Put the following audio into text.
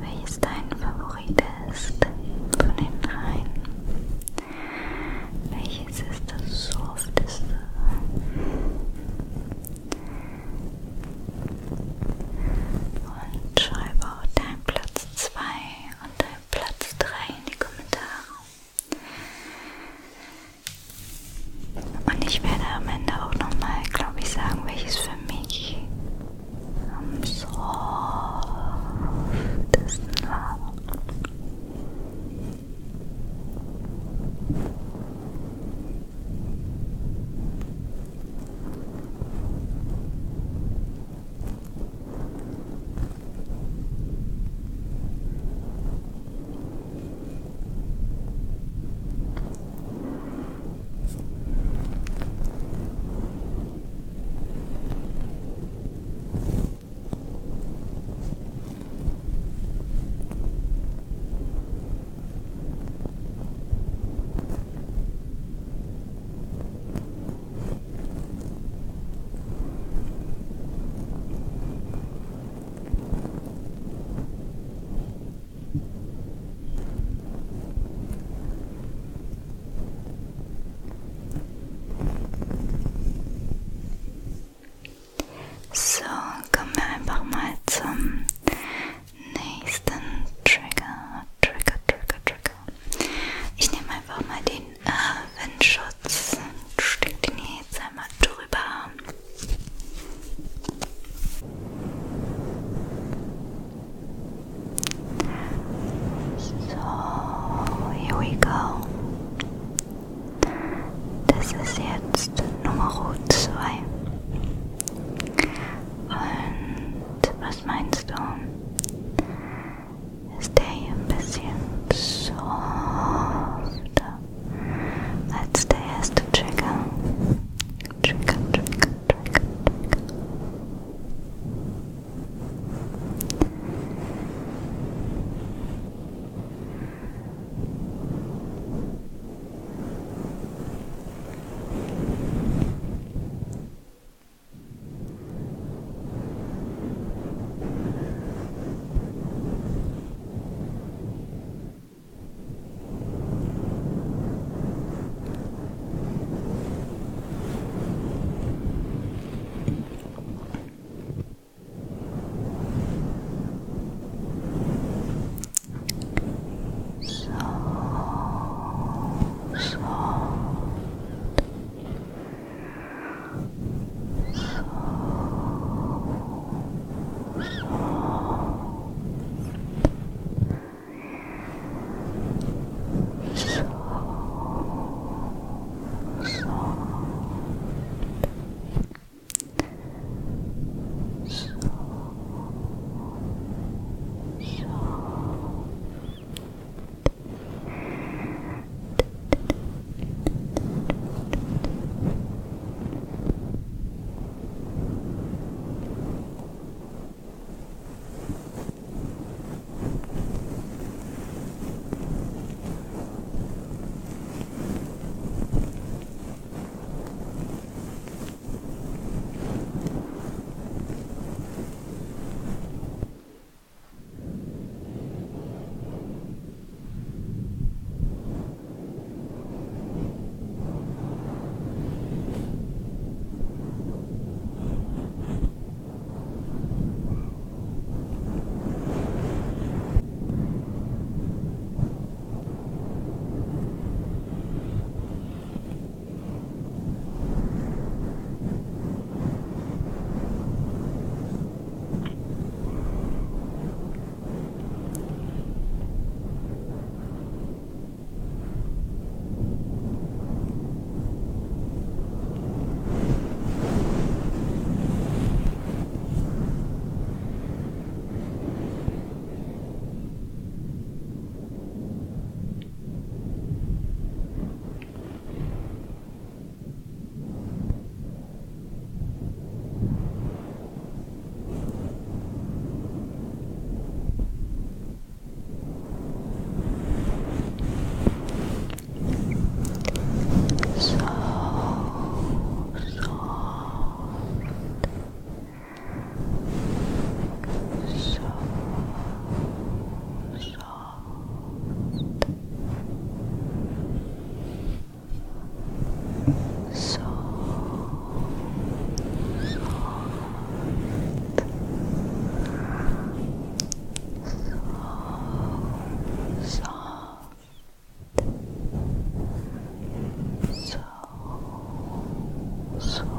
Welches dein Favorit? Adiós.